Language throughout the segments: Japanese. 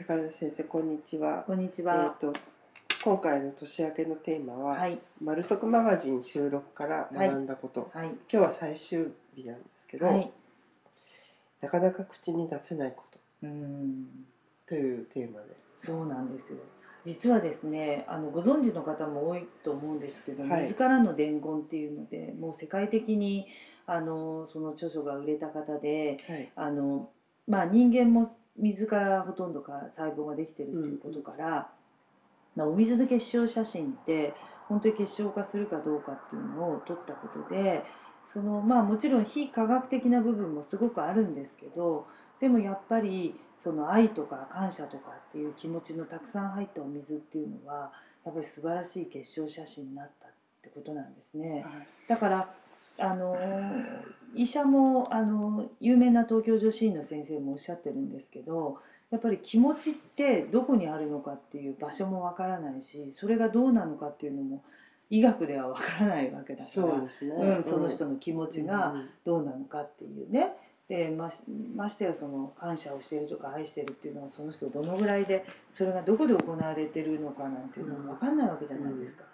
宝田先生こんにちは。こんにちえっ、は。と今回の年明けのテーマは、はい。マルトクマガジン収録から学んだこと。はい。今日は最終日なんですけど、はい。なかなか口に出せないことうーん。というテーマで。そうなんですよ。実はですね、あのご存知の方も多いと思うんですけど、はい水からの伝言っていうので、もう世界的にあのその著書が売れた方で、はい。あのまあ人間も水からほとんどから細胞ができてるっていうことから、まあお水の結晶写真って本当に結晶化するかどうかっていうのを撮ったことでそのまあもちろん非科学的な部分もすごくあるんですけどでもやっぱりその愛とか感謝とかっていう気持ちのたくさん入ったお水っていうのはやっぱり素晴らしい結晶写真になったってことなんですね。だからあの医者もあの有名な東京女子医の先生もおっしゃってるんですけどやっぱり気持ちってどこにあるのかっていう場所もわからないしそれがどうなのかっていうのも医学ではわからないわけだからそうですね。うん、その人の気持ちがうんどうなのかっていうねでましましてやその感謝をしているとか愛してるっていうのはその人どのぐらいでそれがどこで行われてるのかなんていうのも分かんないわけじゃないですか。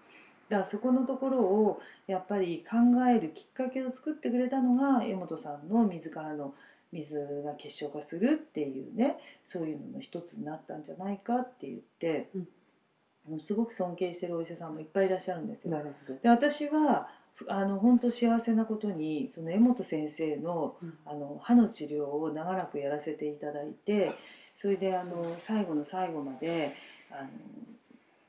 だからそこのところをやっぱり考えるきっかけを作ってくれたのが江本さんの自らの水が結晶化するっていうねそういうのの一つになったんじゃないかって言って、うんすごく尊敬してるお医者さんもいっぱいいらっしゃるんですよ。なるほど。で私はふあの本当幸せなことにその江本先生のうんあの歯の治療を長らくやらせていただいてそれであの最後の最後まであの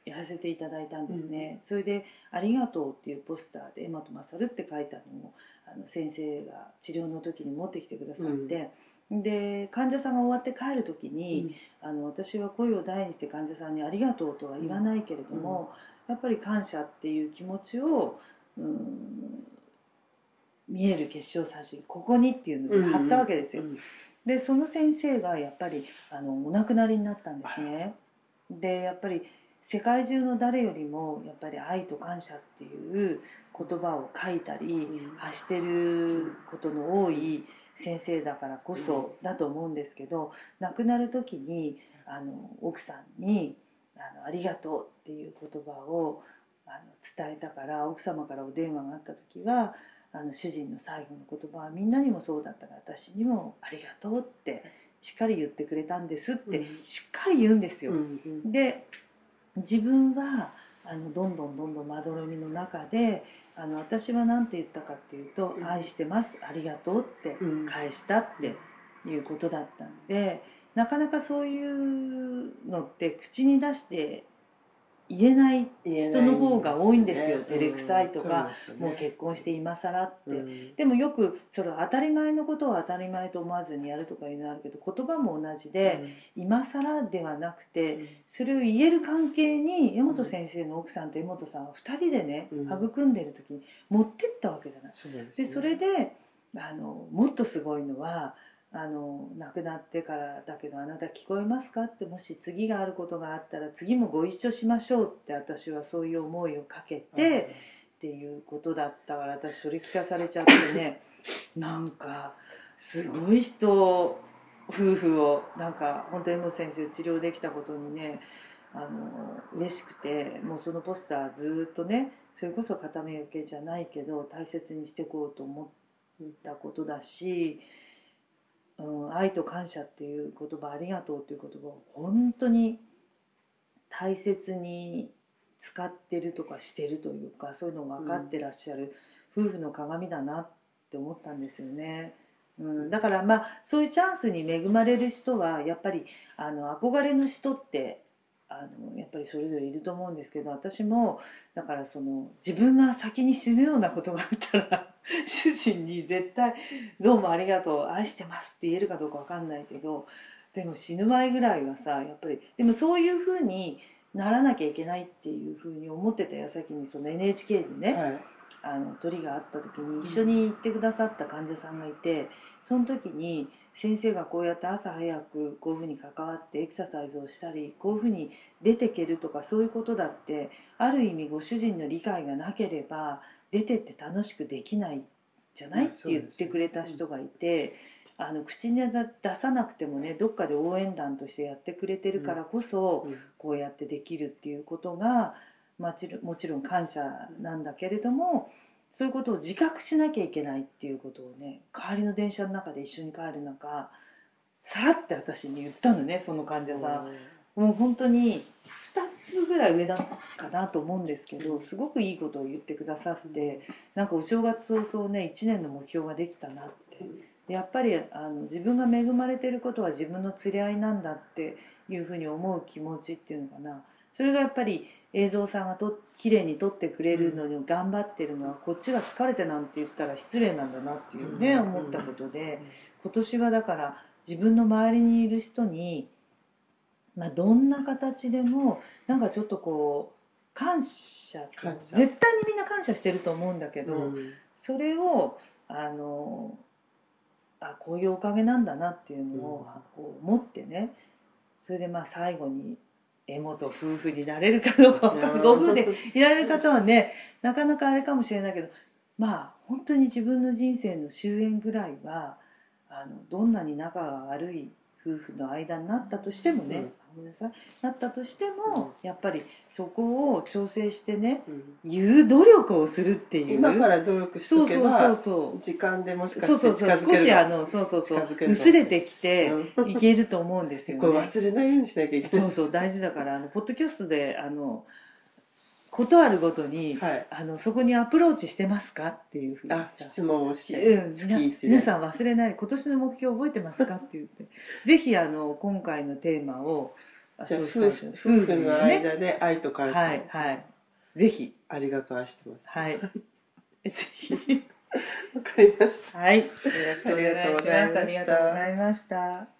やらせていただいたんですね、それで「ありがとう」っていうポスターで「江本勝」って書いたのをあの先生が治療の時に持ってきてくださって、で患者さんが終わって帰る時に、あの私は声を大にして患者さんに「ありがとう」とは言わないけれども、やっぱり感謝っていう気持ちを、うん、見える結晶写真ここにっていうので貼ったわけですよ。うん。でその先生がやっぱりあのお亡くなりになったんですね。でやっぱり世界中の誰よりもやっぱり愛と感謝っていう言葉を書いたり、うん。発してることの多い先生だからこそだと思うんですけど、亡くなる時にあの奥さんにあの「ありがとう」っていう言葉をあの伝えたから奥様からお電話があった時はあの主人の最後の言葉はみんなにもそうだったが私にも「ありがとう」ってしっかり言ってくれたんですってうん。しっかり言うんですよ。で自分はあのどんどんどんどんまどろみの中であの私は何て言ったかっていうと「うん。愛してますありがとう」ってうん。返したっていうことだったんでなかなかそういうのって口に出して言えない人の方が多いんですよ照れくさいとか、もう結婚して今更って。うん。でもよくそれ当たり前のことを当たり前と思わずにやるとかいうのあるけど言葉も同じで、今更ではなくてそれを言える関係に江本先生の奥さんと江本さんは2人でね、うん。育んでる時に持ってったわけじゃない。そうですねでそれであのもっとすごいのはあの亡くなってからだけどあなた聞こえますか？ってもし次があることがあったら次もご一緒しましょうって私はそういう思いをかけて。っていうことだったから私それ聞かされちゃってねなんかすごい人夫婦をなんか本当にもう先生治療できたことにねあの嬉しくてもうそのポスターずっとねそれこそ片目受けじゃないけど大切にしていこうと思ったことだし、うん、愛と感謝っていう言葉ありがとうっていう言葉を本当に大切に使ってるとかしてるというかそういうのを分かってらっしゃる夫婦の鏡だなって思ったんですよね。うん、だからまあそういうチャンスに恵まれる人はやっぱりあの憧れの人ってあのやっぱりそれぞれいると思うんですけど私もだからその自分が先に死ぬようなことがあったら 主人に絶対「どうもありがとう愛してます」って言えるかどうか分かんないけどでも死ぬ前ぐらいはさやっぱりでもそういうふうにならなきゃいけないっていうふうに思ってた矢先にその NHK にね、はい。あの鳥があった時に一緒に行ってくださった患者さんがいてその時に先生がこうやって朝早くこういうふうに関わってエクササイズをしたりこういうふうに出てけるとかそういうことだってある意味ご主人の理解がなければ出てって楽しくできないじゃない？まあって言ってくれた人がいて。あの口に出さなくてもねどっかで応援団としてやってくれてるからこそ、うん。こうやってできるっていうことがまあちろもちろん感謝なんだけれどもそういうことを自覚しなきゃいけないっていうことをね帰りの電車の中で一緒に帰る中さらって私に言ったのねその患者さん。もう本当に2つぐらい上だかなと思うんですけどすごくいいことを言ってくださってなんかお正月早々ね1年の目標ができたなって。やっぱりあの自分が恵まれてることは自分の釣り合いなんだっていうふうに思う気持ちっていうのかな。それがやっぱり映像さんがと綺麗に撮ってくれるのに頑張ってるのはこっちが疲れてなんて言ったら失礼なんだなっていうねうん。思ったことで今年はだから自分の周りにいる人にまあどんな形でもなんかちょっとこう感謝感謝。絶対にみんな感謝してると思うんだけど、うん。それをあのあこういうおかげなんだなっていうのを、こう持ってねそれでまあ最後にえ元夫婦になれるかどうかかご夫婦でいられる方はねなかなかあれかもしれないけどまあ本当に自分の人生の終焉ぐらいはあのどんなに仲が悪い夫婦の間になったとしてもね、ごめんなさい。なったとしても、やっぱりそこを調整してねうん。言う努力をするっていう。今から努力しそうそうそうとけばそう。時間でもしかそうしてそうそう。少近づけるしあのそうそうそう。近づける薄れてきてうん。いけると思うんですよこれね。忘れないようにしなきゃいけないそうそう。大事だからあのポッドキャストであのことあるごとに、はい。あのそこにアプローチしてますかっていうふうに質問をして、うん、月みな一で。皆さん忘れない今年の目標覚えてますかって言って。ぜひあの今回のテーマをあじゃあ夫婦夫婦の間で愛と感謝を、はいはい。ぜひ。ありがとう愛してます。はい。ぜひ。わかりました。はい。よろしくお願いします。ありがとうございました